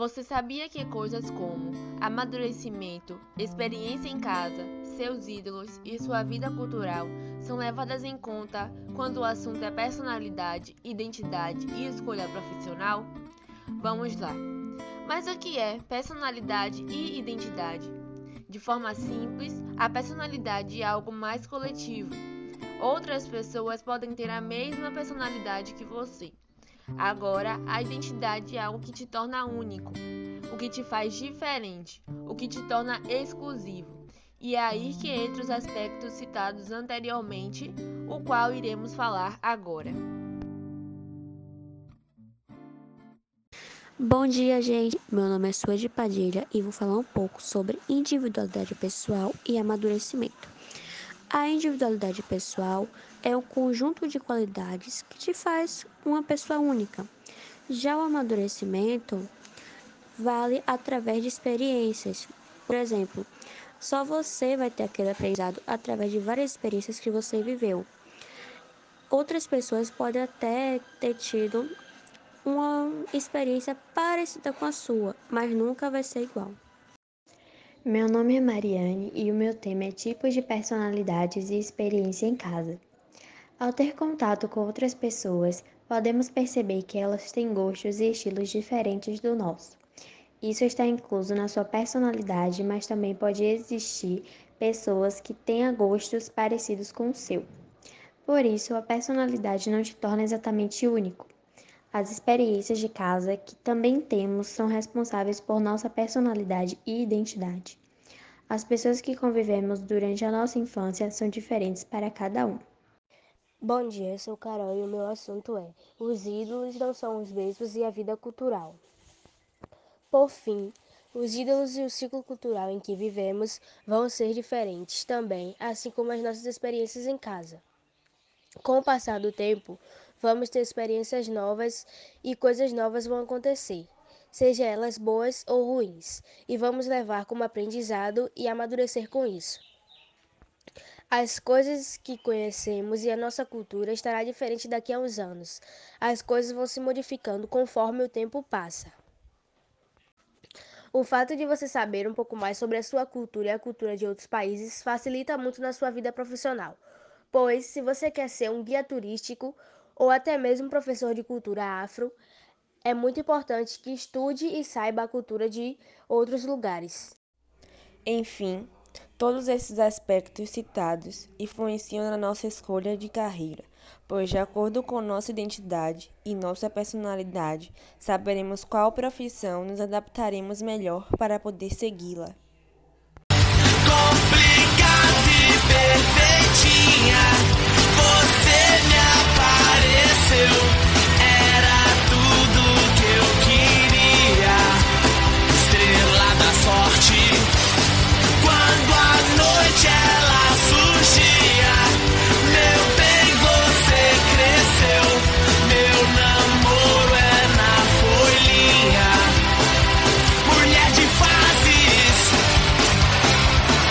Você sabia que coisas como amadurecimento, experiência em casa, seus ídolos e sua vida cultural são levadas em conta quando o assunto é personalidade, identidade e escolha profissional? Vamos lá. Mas o que é personalidade e identidade? De forma simples, a personalidade é algo mais coletivo. Outras pessoas podem ter a mesma personalidade que você. Agora, a identidade é algo que te torna único, o que te faz diferente, o que te torna exclusivo. E é aí que entra os aspectos citados anteriormente, o qual iremos falar agora. Bom dia, gente. Meu nome é Suede Padilha e vou falar um pouco sobre individualidade pessoal e amadurecimento. A individualidade pessoal é o conjunto de qualidades que te faz uma pessoa única. Já o amadurecimento vale através de experiências. Por exemplo, só você vai ter aquele aprendizado através de várias experiências que você viveu. Outras pessoas podem até ter tido uma experiência parecida com a sua, mas nunca vai ser igual. Meu nome é Mariane e o meu tema é tipos de personalidades e experiência em casa. Ao ter contato com outras pessoas, podemos perceber que elas têm gostos e estilos diferentes do nosso. Isso está incluso na sua personalidade, mas também pode existir pessoas que tenham gostos parecidos com o seu. Por isso, a personalidade não te torna exatamente único. As experiências de casa que também temos são responsáveis por nossa personalidade e identidade. As pessoas que convivemos durante a nossa infância são diferentes para cada um. Bom dia, sou Carol e o meu assunto é: os ídolos não são os mesmos e a vida cultural. Por fim, os ídolos e o ciclo cultural em que vivemos vão ser diferentes também, assim como as nossas experiências em casa. Com o passar do tempo, vamos ter experiências novas e coisas novas vão acontecer, seja elas boas ou ruins, e vamos levar como aprendizado e amadurecer com isso. As coisas que conhecemos e a nossa cultura estará diferente daqui a uns anos. As coisas vão se modificando conforme o tempo passa. O fato de você saber um pouco mais sobre a sua cultura e a cultura de outros países facilita muito na sua vida profissional, pois se você quer ser um guia turístico ou até mesmo professor de cultura afro, é muito importante que estude e saiba a cultura de outros lugares. Enfim, todos esses aspectos citados influenciam na nossa escolha de carreira, pois, de acordo com nossa identidade e nossa personalidade, saberemos qual profissão nos adaptaremos melhor para poder segui-la.